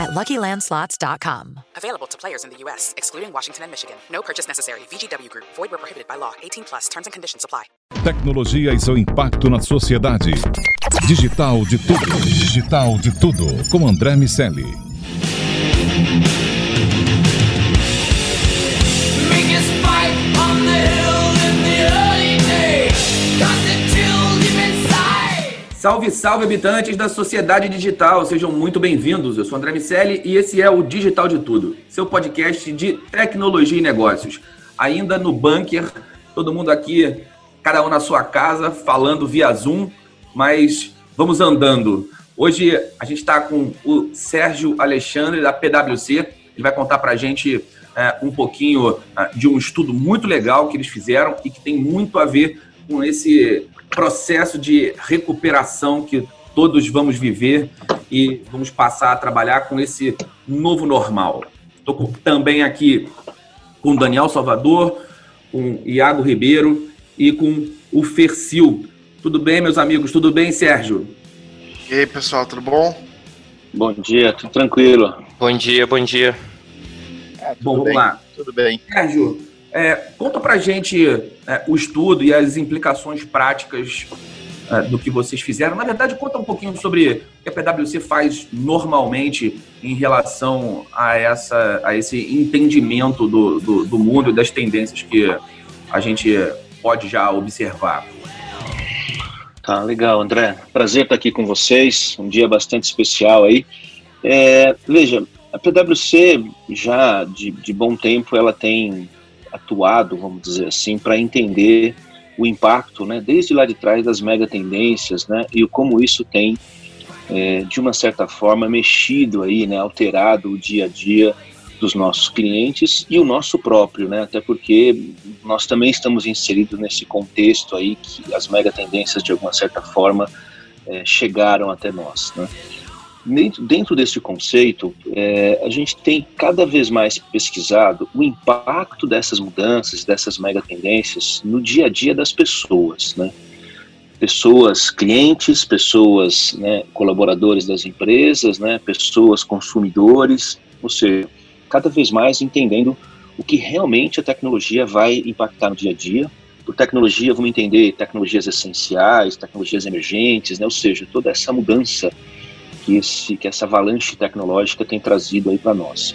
at LuckyLandSlots.com. Available to players in the U.S., excluding Washington and Michigan. No purchase necessary. VGW Group. Void where prohibited by law. 18 plus. Terms and conditions apply. Tecnologia e seu impacto na sociedade. Digital de tudo. Digital de tudo. Com André Miceli. Salve, salve, habitantes da sociedade digital, sejam muito bem-vindos. Eu sou André Miceli e esse é o Digital de Tudo, seu podcast de tecnologia e negócios. Ainda no bunker, todo mundo aqui, cada um na sua casa, falando via Zoom, mas vamos andando. Hoje a gente está com o Sérgio Alexandre da PwC, ele vai contar para a gente é, um pouquinho é, de um estudo muito legal que eles fizeram e que tem muito a ver com esse processo de recuperação que todos vamos viver e vamos passar a trabalhar com esse novo normal. Estou também aqui com o Daniel Salvador, com o Iago Ribeiro e com o Fercil. Tudo bem, meus amigos? Tudo bem, Sérgio? E aí, pessoal, tudo bom? Bom dia, tudo tranquilo. Bom dia, bom dia. É, tudo Bom, vamos bem, lá. Tudo bem. Sérgio, é, conta pra gente é, o estudo e as implicações práticas é, do que vocês fizeram. Na verdade, conta um pouquinho sobre o que a PwC faz normalmente em relação a, essa, a esse entendimento do, do, do mundo e das tendências que a gente pode já observar. Tá legal, André. Prazer estar aqui com vocês. Um dia bastante especial aí. É, veja, a PwC já de, de bom tempo ela tem atuado, vamos dizer assim, para entender o impacto, né, desde lá de trás das mega tendências, né, e como isso tem é, de uma certa forma mexido aí, né, alterado o dia a dia dos nossos clientes e o nosso próprio, né, até porque nós também estamos inseridos nesse contexto aí que as mega tendências de alguma certa forma é, chegaram até nós, né. Dentro, dentro desse conceito, é, a gente tem cada vez mais pesquisado o impacto dessas mudanças, dessas mega tendências no dia a dia das pessoas, né? Pessoas clientes, pessoas né, colaboradores das empresas, né, pessoas consumidores, ou seja, cada vez mais entendendo o que realmente a tecnologia vai impactar no dia a dia. Por tecnologia, vamos entender tecnologias essenciais, tecnologias emergentes, né, ou seja, toda essa mudança que, esse, que essa avalanche tecnológica tem trazido aí para nós.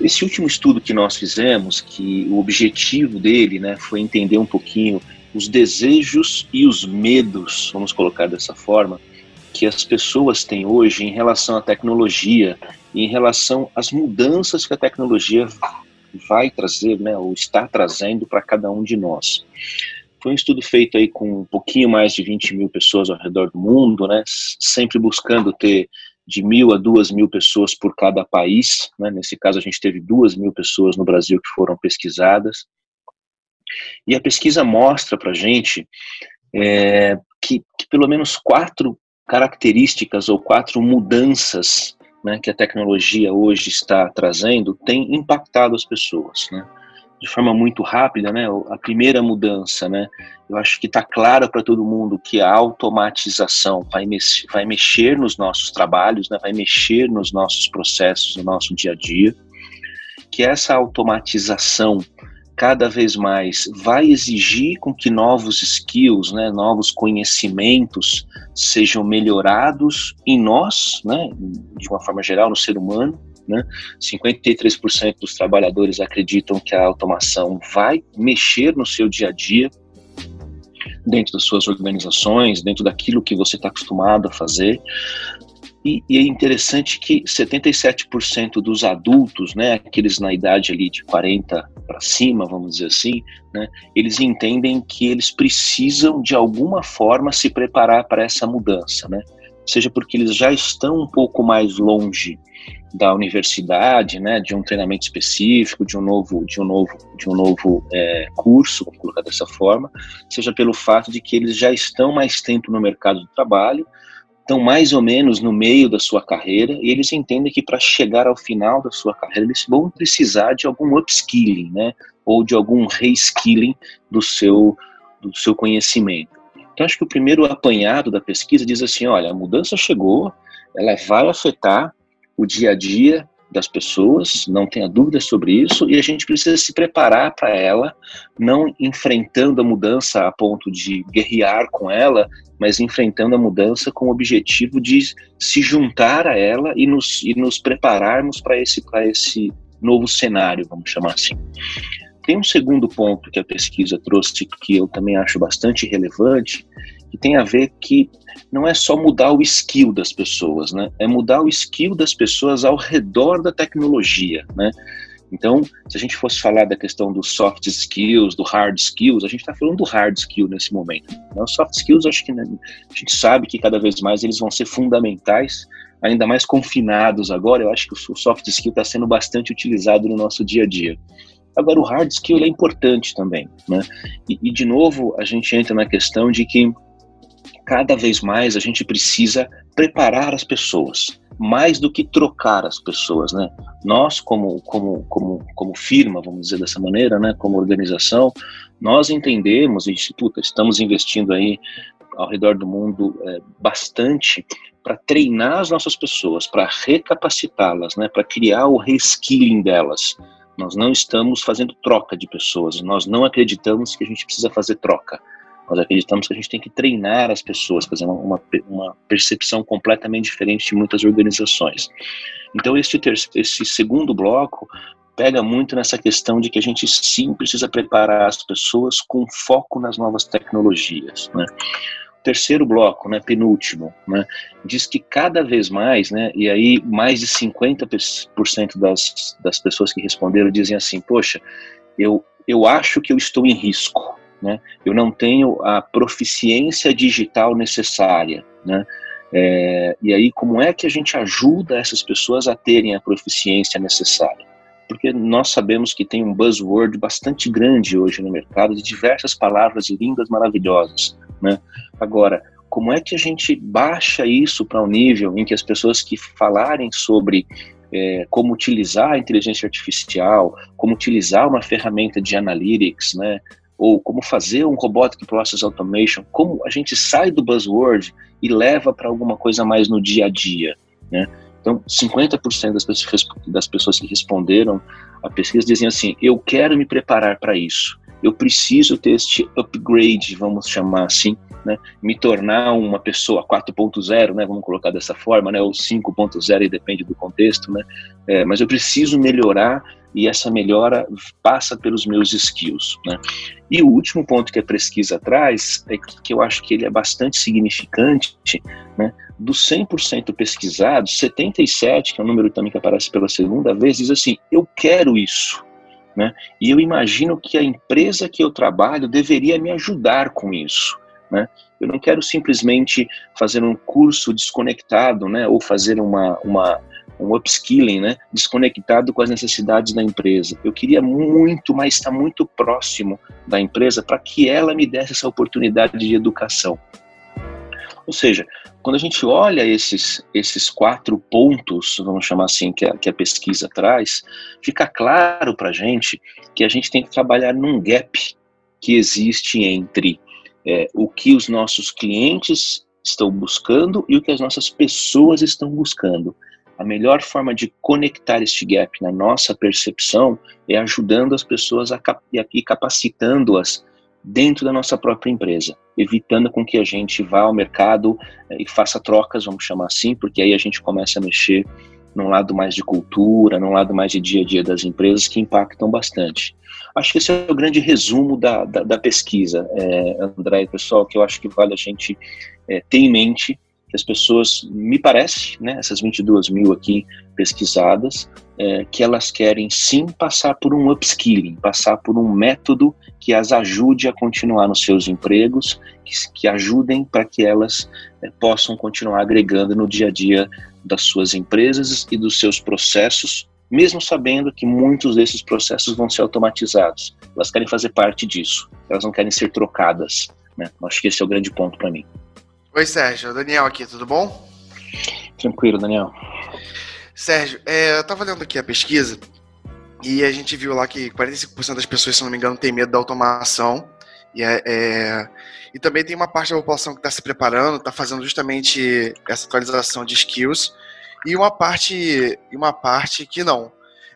Esse último estudo que nós fizemos, que o objetivo dele né, foi entender um pouquinho os desejos e os medos, vamos colocar dessa forma, que as pessoas têm hoje em relação à tecnologia em relação às mudanças que a tecnologia vai trazer, né, ou está trazendo para cada um de nós. Foi um estudo feito aí com um pouquinho mais de 20 mil pessoas ao redor do mundo, né? Sempre buscando ter de mil a duas mil pessoas por cada país. Né? Nesse caso, a gente teve duas mil pessoas no Brasil que foram pesquisadas. E a pesquisa mostra para a gente é, que, que pelo menos quatro características ou quatro mudanças né, que a tecnologia hoje está trazendo têm impactado as pessoas. Né? De forma muito rápida, né? A primeira mudança, né? Eu acho que está claro para todo mundo que a automatização vai, vai mexer nos nossos trabalhos, né? Vai mexer nos nossos processos, no nosso dia a dia. Que essa automatização cada vez mais vai exigir com que novos skills, né, novos conhecimentos sejam melhorados em nós, né, de uma forma geral no ser humano, né? 53% dos trabalhadores acreditam que a automação vai mexer no seu dia a dia, dentro das suas organizações, dentro daquilo que você está acostumado a fazer. E, e, é interessante que 77% dos adultos, né, aqueles na idade ali de 40 para cima, vamos dizer assim, né, eles entendem que eles precisam de alguma forma se preparar para essa mudança, né? Seja porque eles já estão um pouco mais longe da universidade, né, de um treinamento específico, de um novo, de um novo, de um novo é, curso, vamos colocar dessa forma, seja pelo fato de que eles já estão mais tempo no mercado de trabalho, estão mais ou menos no meio da sua carreira e eles entendem que para chegar ao final da sua carreira eles vão precisar de algum upskilling, né, ou de algum reskilling do seu do seu conhecimento. Então acho que o primeiro apanhado da pesquisa diz assim, olha, a mudança chegou, ela vai afetar o dia a dia das pessoas, não tenha dúvida sobre isso, e a gente precisa se preparar para ela, não enfrentando a mudança a ponto de guerrear com ela, mas enfrentando a mudança com o objetivo de se juntar a ela e nos, e nos prepararmos para esse, esse novo cenário, vamos chamar assim. Tem um segundo ponto que a pesquisa trouxe que eu também acho bastante relevante, que tem a ver que não é só mudar o skill das pessoas, né? É mudar o skill das pessoas ao redor da tecnologia, né? Então, se a gente fosse falar da questão dos soft skills, do hard skills, a gente está falando do hard skill nesse momento. Né? Os soft skills, acho que né, a gente sabe que cada vez mais eles vão ser fundamentais, ainda mais confinados agora. Eu acho que o soft skill está sendo bastante utilizado no nosso dia a dia. Agora, o hard skill é importante também, né? E, e de novo, a gente entra na questão de que cada vez mais a gente precisa preparar as pessoas, mais do que trocar as pessoas, né? Nós, como, como, como, como firma, vamos dizer dessa maneira, né? Como organização, nós entendemos e, estamos investindo aí ao redor do mundo é, bastante para treinar as nossas pessoas, para recapacitá-las, né? Para criar o reskilling delas. Nós não estamos fazendo troca de pessoas, nós não acreditamos que a gente precisa fazer troca nós acreditamos que a gente tem que treinar as pessoas, fazer uma, uma percepção completamente diferente de muitas organizações. Então, esse, esse segundo bloco pega muito nessa questão de que a gente sim precisa preparar as pessoas com foco nas novas tecnologias. Né? terceiro bloco, né, penúltimo, né, diz que cada vez mais, né, e aí mais de 50% das, das pessoas que responderam dizem assim, poxa, eu, eu acho que eu estou em risco, né? Eu não tenho a proficiência digital necessária, né? É, e aí, como é que a gente ajuda essas pessoas a terem a proficiência necessária? Porque nós sabemos que tem um buzzword bastante grande hoje no mercado de diversas palavras lindas, maravilhosas, né? Agora, como é que a gente baixa isso para um nível em que as pessoas que falarem sobre é, como utilizar a inteligência artificial, como utilizar uma ferramenta de analytics, né, ou como fazer um robotic process automation, como a gente sai do buzzword e leva para alguma coisa mais no dia a dia, né? Então, 50% das pessoas, das pessoas que responderam a pesquisa diziam assim: eu quero me preparar para isso, eu preciso ter este upgrade, vamos chamar assim, né? me tornar uma pessoa 4.0, né? vamos colocar dessa forma, né? ou 5.0, depende do contexto, né? É, mas eu preciso melhorar e essa melhora passa pelos meus skills. Né? E o último ponto que a pesquisa traz é que, que eu acho que ele é bastante significante, né? dos 100% pesquisados, 77, que é o número também que aparece pela segunda vez, diz assim, eu quero isso. Né? E eu imagino que a empresa que eu trabalho deveria me ajudar com isso. Né? Eu não quero simplesmente fazer um curso desconectado, né? ou fazer uma, uma um upskilling, né, desconectado com as necessidades da empresa. Eu queria muito, mas estar muito próximo da empresa para que ela me desse essa oportunidade de educação. Ou seja, quando a gente olha esses, esses quatro pontos, vamos chamar assim, que a, que a pesquisa traz, fica claro para a gente que a gente tem que trabalhar num gap que existe entre é, o que os nossos clientes estão buscando e o que as nossas pessoas estão buscando. A melhor forma de conectar este gap na nossa percepção é ajudando as pessoas a cap e capacitando-as dentro da nossa própria empresa, evitando com que a gente vá ao mercado eh, e faça trocas, vamos chamar assim, porque aí a gente começa a mexer num lado mais de cultura, num lado mais de dia a dia das empresas que impactam bastante. Acho que esse é o grande resumo da, da, da pesquisa, é, André e pessoal, que eu acho que vale a gente é, ter em mente que as pessoas, me parece, né, essas 22 mil aqui pesquisadas, é, que elas querem sim passar por um upskilling, passar por um método que as ajude a continuar nos seus empregos, que, que ajudem para que elas é, possam continuar agregando no dia a dia das suas empresas e dos seus processos, mesmo sabendo que muitos desses processos vão ser automatizados. Elas querem fazer parte disso, elas não querem ser trocadas. Né? Acho que esse é o grande ponto para mim. Oi, Sérgio. Daniel aqui, tudo bom? Tranquilo, Daniel. Sérgio, é, eu tava lendo aqui a pesquisa e a gente viu lá que 45% das pessoas, se não me engano, tem medo da automação. E, é, é, e também tem uma parte da população que está se preparando, está fazendo justamente essa atualização de skills, e uma parte, uma parte que não.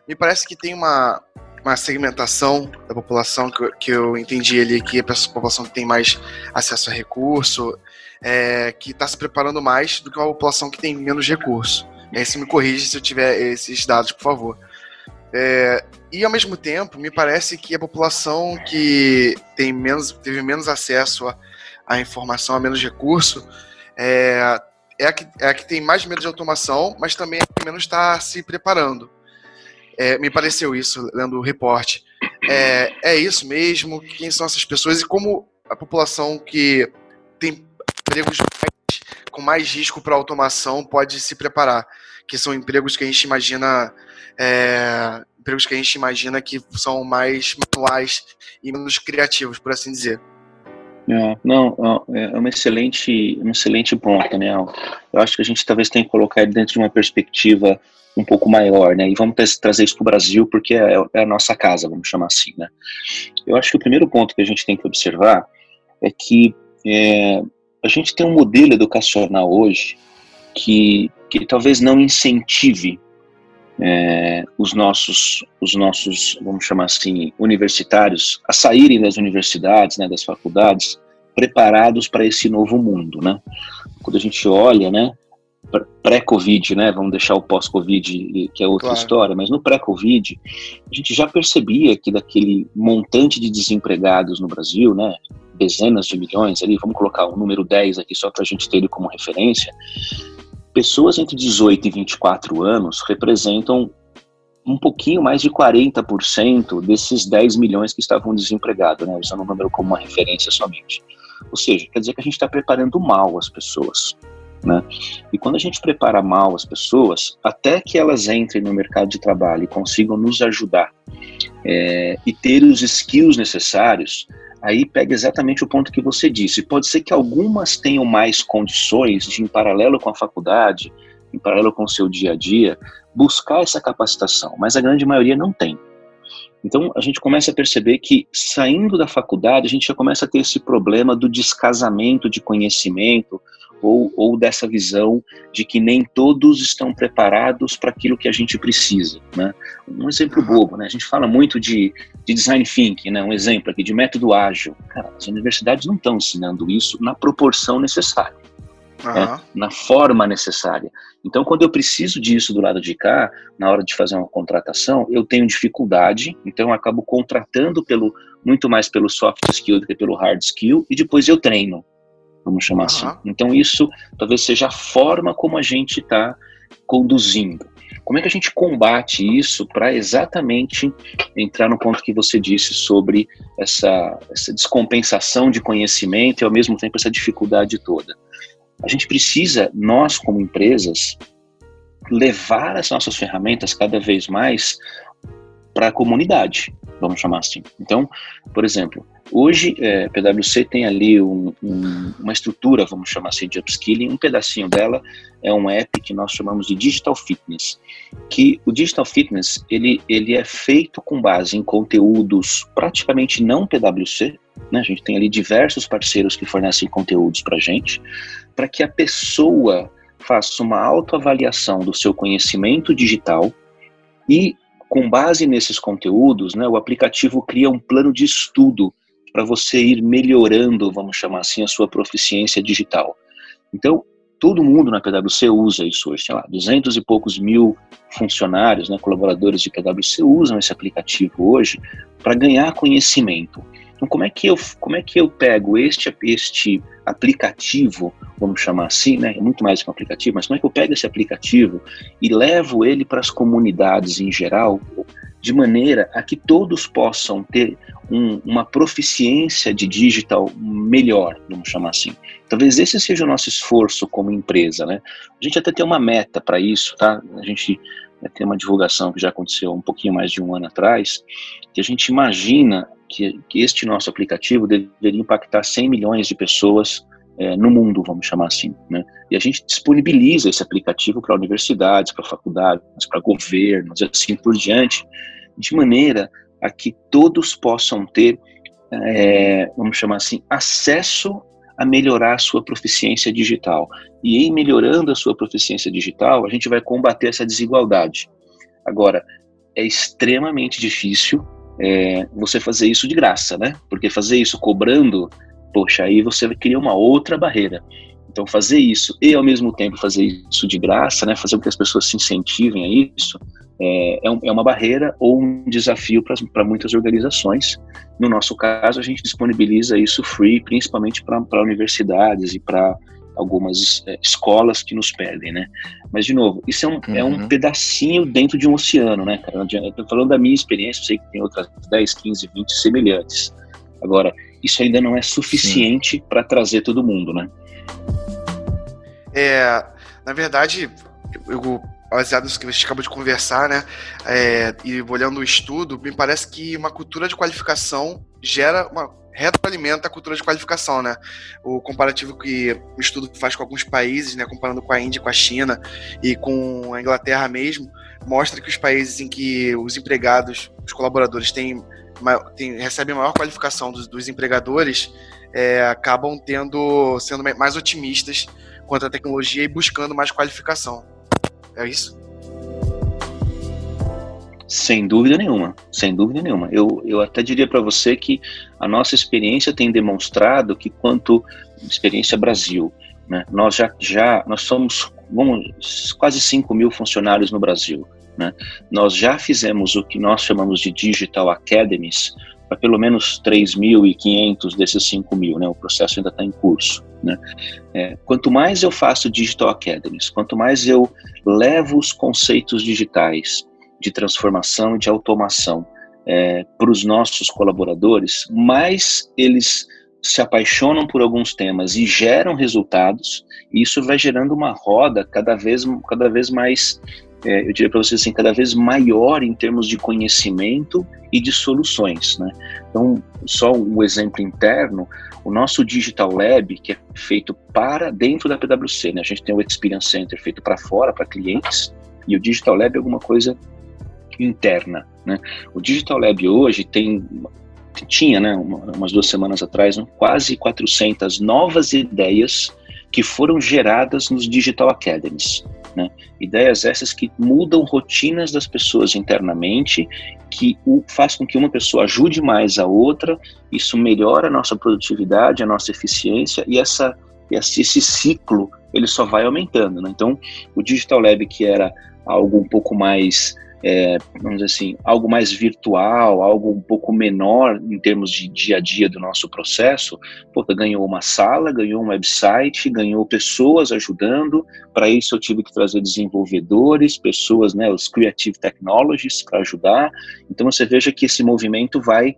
Me parece que tem uma, uma segmentação da população que, eu- que eu entendi ali, que é a população que tem mais acesso a recurso, é, que está se preparando mais do que uma população que tem menos recurso. É, se me corrige se eu tiver esses dados, por favor. É, e ao mesmo tempo, me parece que a população que tem menos, teve menos acesso à, à informação, a menos recurso, é, é, a que, é a que tem mais medo de automação, mas também é a que menos está se preparando. É, me pareceu isso lendo o reporte. É, é isso mesmo? Quem são essas pessoas e como a população que tem empregos mais- com mais risco para automação pode se preparar? Que são empregos que a gente imagina é, empregos que a gente imagina que são mais manuais e menos criativos, por assim dizer. É, não, ó, é um excelente, um excelente ponto, Daniel. Eu acho que a gente talvez tenha que colocar ele dentro de uma perspectiva um pouco maior, né? E vamos tra- trazer isso para o Brasil, porque é, é a nossa casa, vamos chamar assim, né? Eu acho que o primeiro ponto que a gente tem que observar é que é, a gente tem um modelo educacional hoje que, que talvez não incentive é, os nossos, os nossos, vamos chamar assim, universitários a saírem das universidades, né, das faculdades, preparados para esse novo mundo, né? Quando a gente olha, né, pré-Covid, né, vamos deixar o pós-Covid, que é outra Claro. história, mas no pré-Covid, a gente já percebia que daquele montante de desempregados no Brasil, né, dezenas de milhões ali, vamos colocar o número 10 aqui só para a gente ter ele como referência, pessoas entre 18 e 24 anos representam um pouquinho mais de 40% desses 10 milhões que estavam desempregados, né, usando o número como uma referência somente. Ou seja, quer dizer que a gente está preparando mal as pessoas. Né? E quando a gente prepara mal as pessoas, até que elas entrem no mercado de trabalho e consigam nos ajudar é, e ter os skills necessários, aí pega exatamente o ponto que você disse. Pode ser que algumas tenham mais condições de, em paralelo com a faculdade, em paralelo com o seu dia a dia, buscar essa capacitação, mas a grande maioria não tem. Então a gente começa a perceber que saindo da faculdade a gente já começa a ter esse problema do descasamento de conhecimento ou, ou dessa visão de que nem todos estão preparados para aquilo que a gente precisa. Né? Um exemplo bobo, né? a gente fala muito de, de design thinking, né? um exemplo aqui de método ágil. Cara, as universidades não estão ensinando isso na proporção necessária Aham. na forma necessária. Então, quando eu preciso disso do lado de cá, na hora de fazer uma contratação, eu tenho dificuldade, então eu acabo contratando pelo muito mais pelo soft skill do que pelo hard skill e depois eu treino, vamos chamar assim. Então, isso talvez seja a forma como a gente está conduzindo. Como é que a gente combate isso para exatamente entrar no ponto que você disse sobre essa, essa descompensação de conhecimento e ao mesmo tempo essa dificuldade toda? A gente precisa, nós como empresas, levar as nossas ferramentas cada vez mais para a comunidade, vamos chamar assim. Então, por exemplo, hoje é, a PwC tem ali um- um- uma estrutura, vamos chamar assim, de upskilling. Um pedacinho dela é um app que nós chamamos de Digital Fitness, que o Digital Fitness ele, ele é feito com base em conteúdos praticamente não PwC, né? A gente tem ali diversos parceiros que fornecem conteúdos para gente, para que a pessoa faça uma autoavaliação do seu conhecimento digital e, com base nesses conteúdos, né, o aplicativo cria um plano de estudo para você ir melhorando, vamos chamar assim, a sua proficiência digital. Então, todo mundo na PwC usa isso hoje, sei lá, 200 e poucos mil funcionários, né, colaboradores de PwC usam esse aplicativo hoje para ganhar conhecimento. Então, como é que eu, como é que eu pego este, este aplicativo, vamos chamar assim, né? É muito mais que um aplicativo, mas como é que eu pego esse aplicativo e levo ele para as comunidades em geral, de maneira a que todos possam ter um, uma proficiência de digital melhor, vamos chamar assim. Talvez esse seja o nosso esforço como empresa, né? A gente até tem uma meta para isso, tá? A gente tem uma divulgação que já aconteceu um pouquinho mais de um ano atrás, que a gente imagina que, que este nosso aplicativo deveria impactar 100 milhões de pessoas é, no mundo, vamos chamar assim. Né? E a gente disponibiliza esse aplicativo para universidades, para faculdades, para governos, assim por diante, de maneira a que todos possam ter, é, vamos chamar assim, acesso a melhorar a sua proficiência digital. E em melhorando a sua proficiência digital, a gente vai combater essa desigualdade. Agora, é extremamente difícil é, você fazer isso de graça, né? Porque fazer isso cobrando poxa, aí você cria uma outra barreira. Então, fazer isso e, ao mesmo tempo, fazer isso de graça, né, fazer com que as pessoas se incentivem a isso, é, é, é uma barreira ou um desafio para muitas organizações. No nosso caso, a gente disponibiliza isso free, principalmente para universidades e para algumas é, escolas que nos pedem, né? Mas, de novo, isso é um, uhum. é um uhum. pedacinho dentro de um oceano, né, cara? Eu tô falando da minha experiência, eu sei que tem outras 10, 15, 20 semelhantes. Agora, isso ainda não é suficiente para trazer todo mundo, né? É, na verdade, eu, baseado nisso que a gente acabou de conversar, né, é, e olhando o estudo, me parece que uma cultura de qualificação gera uma retroalimenta a cultura de qualificação, né? O comparativo que o estudo faz com alguns países, né, comparando com a Índia, com a China e com a Inglaterra mesmo, mostra que os países em que os empregados, os colaboradores têm tem, recebem maior qualificação dos, dos empregadores, é, acabam tendo sendo mais otimistas quanto à tecnologia e buscando mais qualificação. É isso? Sem dúvida nenhuma, sem dúvida nenhuma. Eu, eu até diria para você que a nossa experiência tem demonstrado que quanto experiência Brasil, né, nós já, já nós somos vamos, quase 5 mil funcionários no Brasil. Né? Nós já fizemos o que nós chamamos de Digital Academies para pelo menos 3.500 desses 5.000, né? O processo ainda está em curso, né? É, quanto mais eu faço Digital Academies, quanto mais eu levo os conceitos digitais de transformação e de automação é, para os nossos colaboradores, mais eles se apaixonam por alguns temas e geram resultados, e isso vai gerando uma roda cada vez, cada vez mais é, eu diria para vocês assim, cada vez maior em termos de conhecimento e de soluções. Né? Então, só um exemplo interno, o nosso Digital Lab, que é feito para dentro da PwC, né? a gente tem o Experience Center feito para fora, para clientes, e o Digital Lab é alguma coisa interna. Né? O Digital Lab hoje tem tinha, né, umas duas semanas atrás, quase 400 novas ideias que foram geradas nos Digital Academies. Né? Ideias essas que mudam rotinas das pessoas internamente, que o, faz com que uma pessoa ajude mais a outra, isso melhora a nossa produtividade, a nossa eficiência, e essa, esse, ciclo ele só vai aumentando. Né? Então, o Digital Lab, que era algo um pouco mais é, vamos dizer assim, algo mais virtual, algo um pouco menor em termos de dia a dia do nosso processo, puta, ganhou uma sala, ganhou um website, ganhou pessoas ajudando. Para isso eu tive que trazer desenvolvedores, pessoas, né, os creative technologies para ajudar. Então você veja que esse movimento vai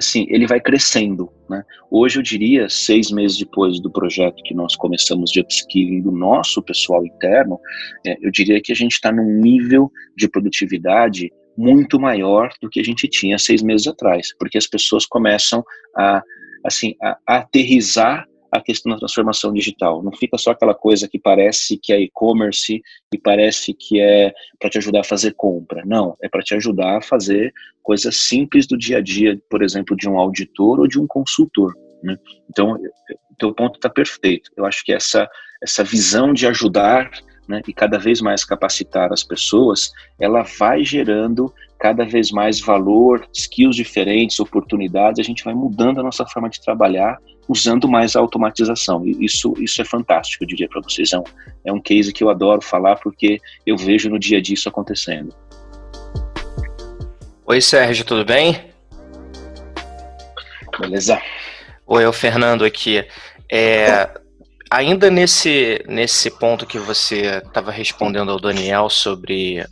assim, ele vai crescendo. Né? Hoje, eu diria, seis meses depois do projeto que nós começamos de upskilling do nosso pessoal interno, é, eu diria que a gente está num nível de produtividade muito maior do que a gente tinha seis meses atrás, porque as pessoas começam a, assim, a, aterrizar a questão da transformação digital. Não fica só aquela coisa que parece que é e-commerce e parece que é para te ajudar a fazer compra. Não, é para te ajudar a fazer coisas simples do dia a dia, por exemplo, de um auditor ou de um consultor. Né? Então, o teu ponto está perfeito. Eu acho que essa, essa visão de ajudar né, e cada vez mais capacitar as pessoas, ela vai gerando cada vez mais valor, skills diferentes, oportunidades, a gente vai mudando a nossa forma de trabalhar usando mais a automatização. Isso, isso é fantástico, eu diria para vocês. É um, é um case que eu adoro falar porque eu vejo no dia a dia isso acontecendo. Oi, Sérgio, tudo bem? Beleza. Oi, é o Fernando aqui. É, ainda nesse, nesse ponto que você estava respondendo ao Daniel sobre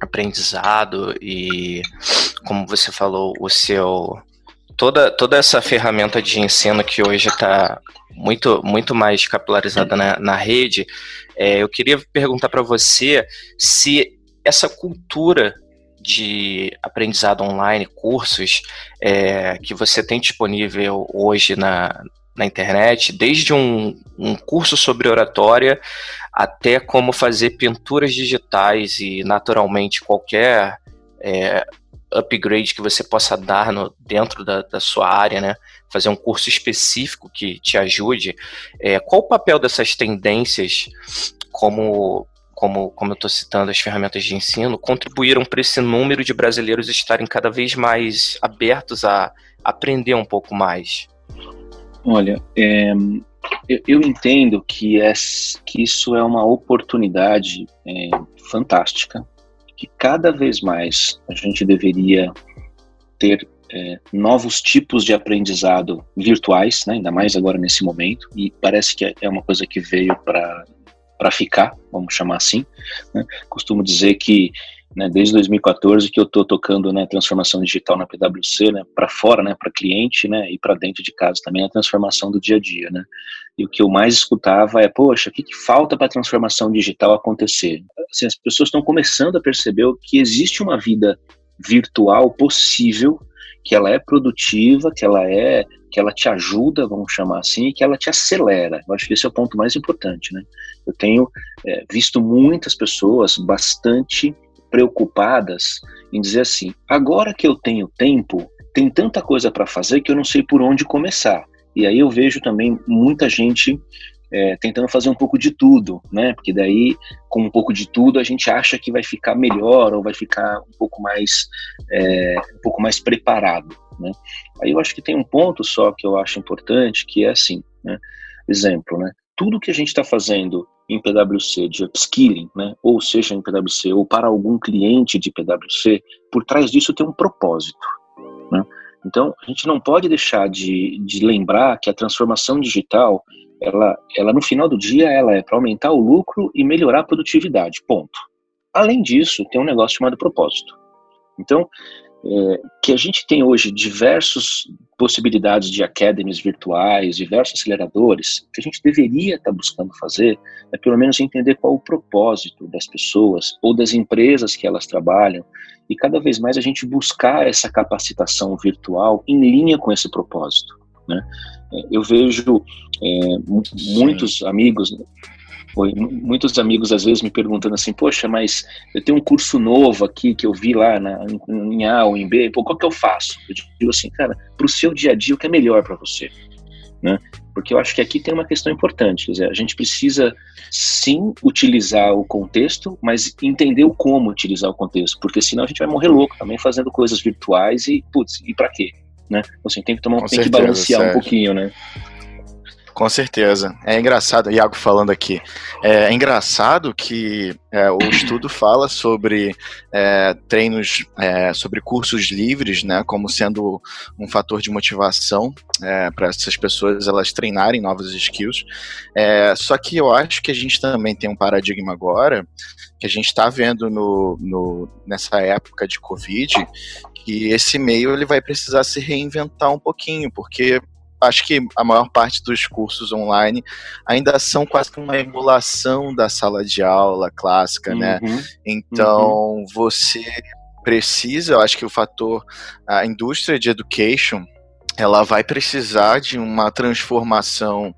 aprendizado e, como você falou, o seu toda, toda essa ferramenta de ensino que hoje está muito, muito mais capilarizada na, na rede, é, eu queria perguntar para você se essa cultura de aprendizado online, cursos é, que você tem disponível hoje na, na internet, desde um, um curso sobre oratória até como fazer pinturas digitais e naturalmente qualquer é, upgrade que você possa dar no, dentro da, da, sua área, né? Fazer um curso específico que te ajude. É, qual o papel dessas tendências, como, como, como eu estou citando as ferramentas de ensino, contribuíram para esse número de brasileiros estarem cada vez mais abertos a aprender um pouco mais? Olha, é, eu, eu, entendo que, é, que isso é uma oportunidade é, fantástica que cada vez mais a gente deveria ter é, novos tipos de aprendizado virtuais, né, ainda mais agora nesse momento, e parece que é uma coisa que veio para ficar, vamos chamar assim. Né? Costumo dizer que né, desde 2014 que eu estou tocando né, transformação digital na PwC, né, para fora, né, para cliente, né, e para dentro de casa também a transformação do dia a dia, né. E o que eu mais escutava é, poxa, o que, que falta para a transformação digital acontecer? Assim, as pessoas estão começando a perceber que existe uma vida virtual possível, que ela é produtiva, que ela é que ela te ajuda, vamos chamar assim, e que ela te acelera. Eu acho que esse é o ponto mais importante, né? Eu tenho é, visto muitas pessoas bastante preocupadas em dizer assim: agora que eu tenho tempo, tem tanta coisa para fazer que eu não sei por onde começar. E aí eu vejo também muita gente é, tentando fazer um pouco de tudo, né? Porque daí, com um pouco de tudo, a gente acha que vai ficar melhor ou vai ficar um pouco mais, é, um pouco mais preparado, né? Aí eu acho que tem um ponto só que eu acho importante, que é assim, né? Exemplo, né? Tudo que a gente está fazendo em PwC de upskilling, né, ou seja em PwC ou para algum cliente de PwC, por trás disso tem um propósito. Né? Então, a gente não pode deixar de, de lembrar que a transformação digital, ela, ela no final do dia, ela é para aumentar o lucro e melhorar a produtividade, ponto. Além disso, tem um negócio chamado propósito. Então, é, que a gente tem hoje diversas possibilidades de academies virtuais, diversos aceleradores, o que a gente deveria estar buscando fazer é pelo menos entender qual o propósito das pessoas ou das empresas que elas trabalham e cada vez mais a gente buscar essa capacitação virtual em linha com esse propósito. Né? É, eu vejo é, muitos amigos muitos amigos às vezes me perguntando assim, poxa, mas eu tenho um curso novo aqui que eu vi lá na, em A ou em B, pô, qual que eu faço? Eu digo assim, cara, para o seu dia a dia, o que é melhor para você? Né? Porque eu acho que aqui tem uma questão importante, quer dizer, a gente precisa sim utilizar o contexto, mas entender o como utilizar o contexto, porque senão a gente vai morrer louco também fazendo coisas virtuais e, putz, e para quê? Né? Assim, tem que tomar, tem certeza, que balancear Sérgio. um pouquinho, né? Com certeza. É engraçado, Iago falando aqui, é, engraçado que é, o estudo fala sobre é, treinos, é, sobre cursos livres, né, como sendo um fator de motivação é, para essas pessoas elas treinarem novos skills. É, só que eu acho que a gente também tem um paradigma agora que a gente está vendo no, no, nessa época de Covid, que esse meio ele vai precisar se reinventar um pouquinho, porque acho que a maior parte dos cursos online ainda são quase que uma emulação da sala de aula clássica, né? uhum, né? Então, uhum. você precisa, eu acho que o fator, a indústria de education, ela vai precisar de uma transformação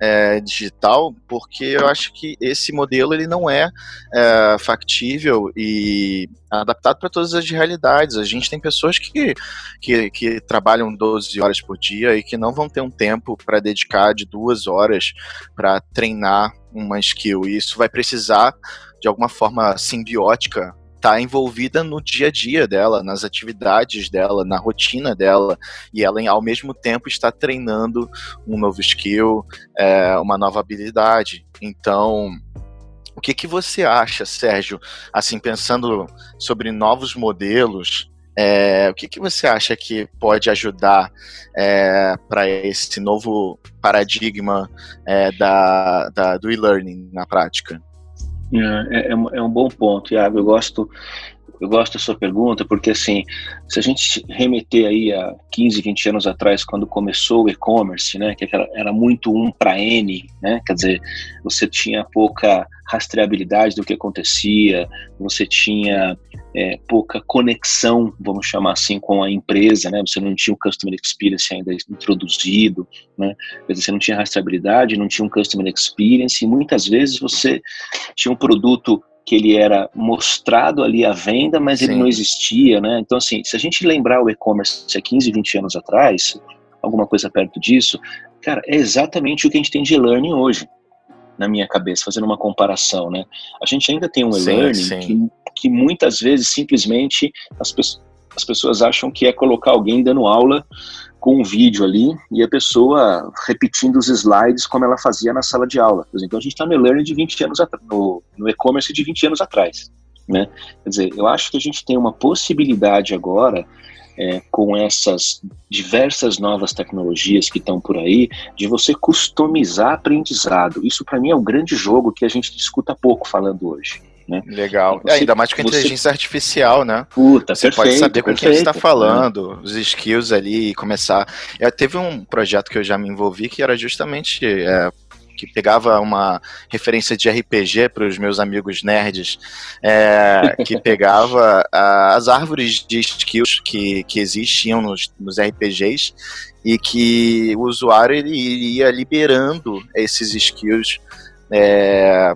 é, digital, porque eu acho que esse modelo ele não é, é factível e adaptado para todas as realidades. A gente tem pessoas que, que, que, trabalham 12 horas por dia e que não vão ter um tempo para dedicar de duas horas para treinar uma skill. E isso vai precisar, de alguma forma simbiótica, está envolvida no dia a dia dela, nas atividades dela, na rotina dela, e ela ao mesmo tempo está treinando um novo skill, é, uma nova habilidade. Então, o que, que você acha, Sérgio, assim, pensando sobre novos modelos, é, o que, que você acha que pode ajudar é, para esse novo paradigma é, da, da, do e-learning na prática? É, é, é, um bom ponto, Iago. Eu gosto eu gosto da sua pergunta, porque assim, se a gente remeter aí a 15, 20 anos atrás, quando começou o e-commerce, né, que era, era muito um para N, né, quer dizer, você tinha pouca rastreabilidade do que acontecia, você tinha é, pouca conexão, vamos chamar assim, com a empresa, né, você não tinha o Customer Experience ainda introduzido, né, quer dizer, você não tinha rastreabilidade, não tinha um Customer Experience, e muitas vezes você tinha um produto que ele era mostrado ali à venda, mas Sim. ele não existia, né? Então, assim, se a gente lembrar o e-commerce há 15, 20 anos atrás, alguma coisa perto disso, cara, é exatamente o que a gente tem de e-learning hoje, na minha cabeça, fazendo uma comparação, né? A gente ainda tem um e-learning que, que muitas vezes simplesmente as, pe as pessoas acham que é colocar alguém dando aula com um vídeo ali e a pessoa repetindo os slides como ela fazia na sala de aula. Então a gente está no e-learning de 20 anos no, no e-commerce de 20 anos atrás. Né? Quer dizer, eu acho que a gente tem uma possibilidade agora é, com essas diversas novas tecnologias que estão por aí, de você customizar aprendizado. Isso, para mim, é o grande jogo que a gente discuta pouco falando hoje. Né? Legal. Você, ainda mais com a inteligência artificial, né? Puta, você perfeito, pode saber com perfeito, quem você está falando, os skills ali e começar. Eu, teve um projeto que eu já me envolvi que era justamente é, que pegava uma referência de RPG para os meus amigos nerds, é, que pegava as árvores de skills que, que existiam nos, nos RPGs e que o usuário ele iria liberando esses skills. É,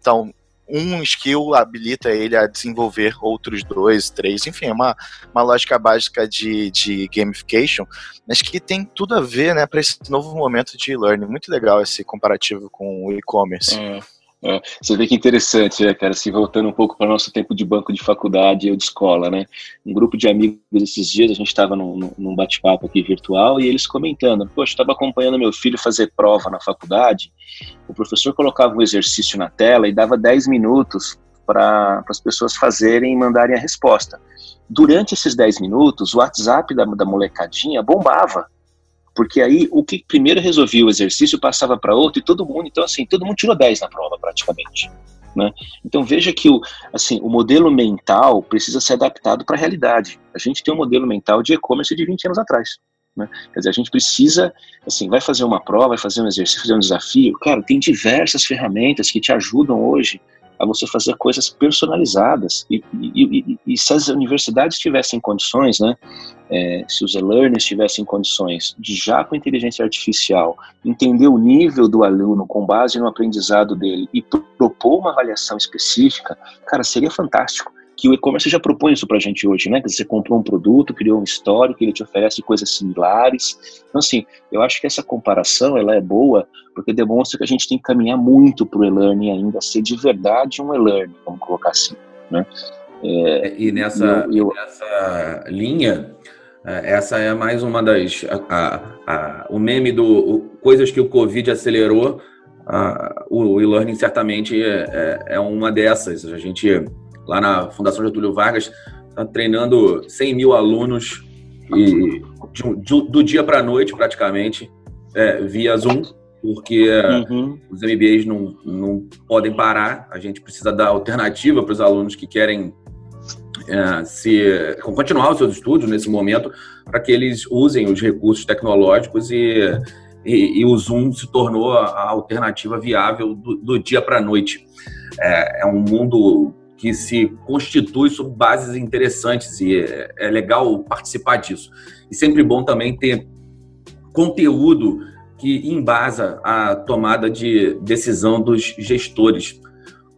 então, um skill habilita ele a desenvolver outros dois, três, enfim, é uma, uma lógica básica de, de gamification, mas que tem tudo a ver né, para esse novo momento de learning. Muito legal esse comparativo com o e-commerce. É. É, você vê que interessante, né, cara? Se voltando um pouco para o nosso tempo de banco de faculdade ou de escola, né? Um grupo de amigos esses dias, a gente estava num, num bate-papo aqui virtual e eles comentando: Poxa, estava acompanhando meu filho fazer prova na faculdade. O professor colocava um exercício na tela e dava 10 minutos para as pessoas fazerem e mandarem a resposta. Durante esses 10 minutos, o WhatsApp da, da molecadinha bombava porque aí o que primeiro resolvia o exercício passava para outro e todo mundo, então assim, todo mundo tirou 10 na prova praticamente. Né? Então veja que o, assim, o modelo mental precisa ser adaptado para a realidade. A gente tem um modelo mental de e-commerce de 20 anos atrás. Né? Quer dizer, a gente precisa, assim, vai fazer uma prova, vai fazer um exercício, fazer um desafio. Cara, tem diversas ferramentas que te ajudam hoje a você fazer coisas personalizadas. E, e, e, e se as universidades tivessem condições, né, é, se os e-learners tivessem condições de já com inteligência artificial entender o nível do aluno com base no aprendizado dele e propor uma avaliação específica, cara, seria fantástico que o e-commerce já propõe isso para a gente hoje, né? Que você comprou um produto, criou uma história, que ele te oferece coisas similares. Então, assim, eu acho que essa comparação ela é boa porque demonstra que a gente tem que caminhar muito para o e-learning ainda ser de verdade um e-learning, vamos colocar assim, né? É, e nessa, eu, eu... nessa linha, é, essa é mais uma das. A, a, o meme do o, coisas que o Covid acelerou. A, o e-learning certamente é, é, é, uma dessas. A gente lá na Fundação Getúlio Vargas, está treinando 100 mil alunos e de, de, do dia para a noite, praticamente, é, via Zoom, porque uhum. os MBAs não, não podem parar. A gente precisa dar alternativa para os alunos que querem é, se continuar os seus estudos nesse momento, para que eles usem os recursos tecnológicos e, e, e o Zoom se tornou a alternativa viável do, do dia para a noite. É, é um mundo que se constitui sobre bases interessantes e é, é legal participar disso. E sempre bom também ter conteúdo que embasa a tomada de decisão dos gestores.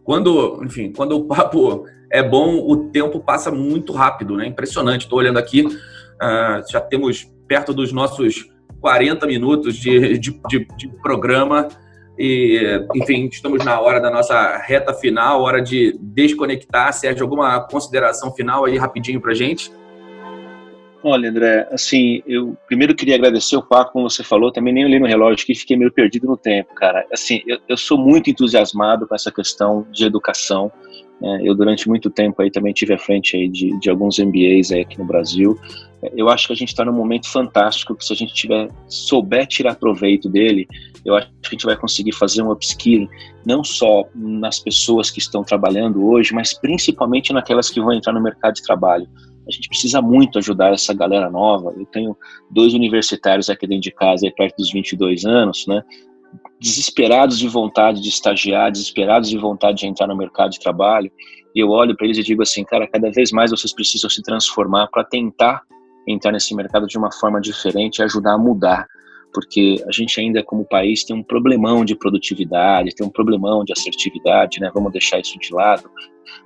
Quando, enfim, quando o papo é bom, o tempo passa muito rápido, né? Impressionante. Estou olhando aqui, uh, já temos perto dos nossos 40 minutos de, de, de, de programa. E, enfim, estamos na hora da nossa reta final, hora de desconectar. Sérgio, alguma consideração final aí rapidinho para gente? Olha, André, assim, eu primeiro queria agradecer o papo, como você falou, também nem olhei no relógio que fiquei meio perdido no tempo, cara. Assim, eu, eu sou muito entusiasmado com essa questão de educação. Né? Eu, durante muito tempo, aí também tive à frente aí de, de alguns MBAs aí aqui no Brasil. Eu acho que a gente está num momento fantástico que se a gente tiver souber tirar proveito dele, eu acho que a gente vai conseguir fazer um upskill não só nas pessoas que estão trabalhando hoje, mas principalmente naquelas que vão entrar no mercado de trabalho. A gente precisa muito ajudar essa galera nova. Eu tenho dois universitários aqui dentro de casa, perto dos 22 anos, né? Desesperados de vontade de estagiar, desesperados de vontade de entrar no mercado de trabalho. E eu olho para eles e digo assim, cara, cada vez mais vocês precisam se transformar para tentar entrar nesse mercado de uma forma diferente e ajudar a mudar. Porque a gente ainda, como país, tem um problemão de produtividade, tem um problemão de assertividade, né? Vamos deixar isso de lado.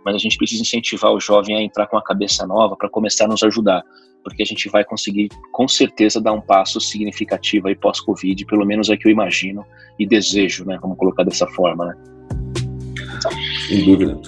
Mas a gente precisa incentivar o jovem a entrar com a cabeça nova para começar a nos ajudar. Porque a gente vai conseguir, com certeza, dar um passo significativo aí pós-Covid, pelo menos é que eu imagino e desejo, né? Vamos colocar dessa forma, né? Sem dúvida.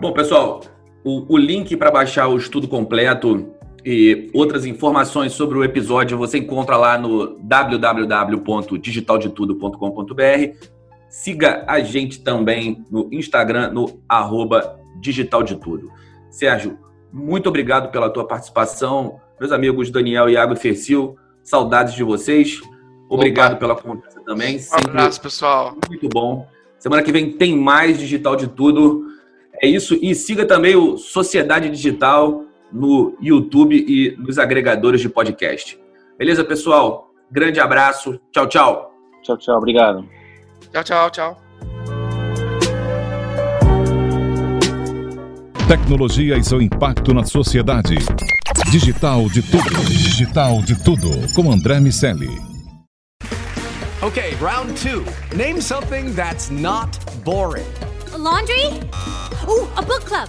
Bom, pessoal, o, o link para baixar o estudo completo e outras informações sobre o episódio você encontra lá no www.digitaldetudo.com.br. Siga a gente também no Instagram, no arroba Digital de Tudo. Sérgio, muito obrigado pela tua participação. Meus amigos Daniel, Iago e Fercil, saudades de vocês. Obrigado Opa. pela conversa também. Um abraço, pessoal. Muito bom. Semana que vem tem mais Digital de Tudo. É isso. E siga também o Sociedade Digital no YouTube e nos agregadores de podcast. Beleza, pessoal? Grande abraço. Tchau, tchau. Tchau, tchau. Obrigado. Tchau, tchau, tchau. Tecnologia e seu impacto na sociedade. Digital de tudo. Digital de tudo. Com André Miscelli. Okay, round two. Name something that's not boring. A laundry? Ooh, a book club.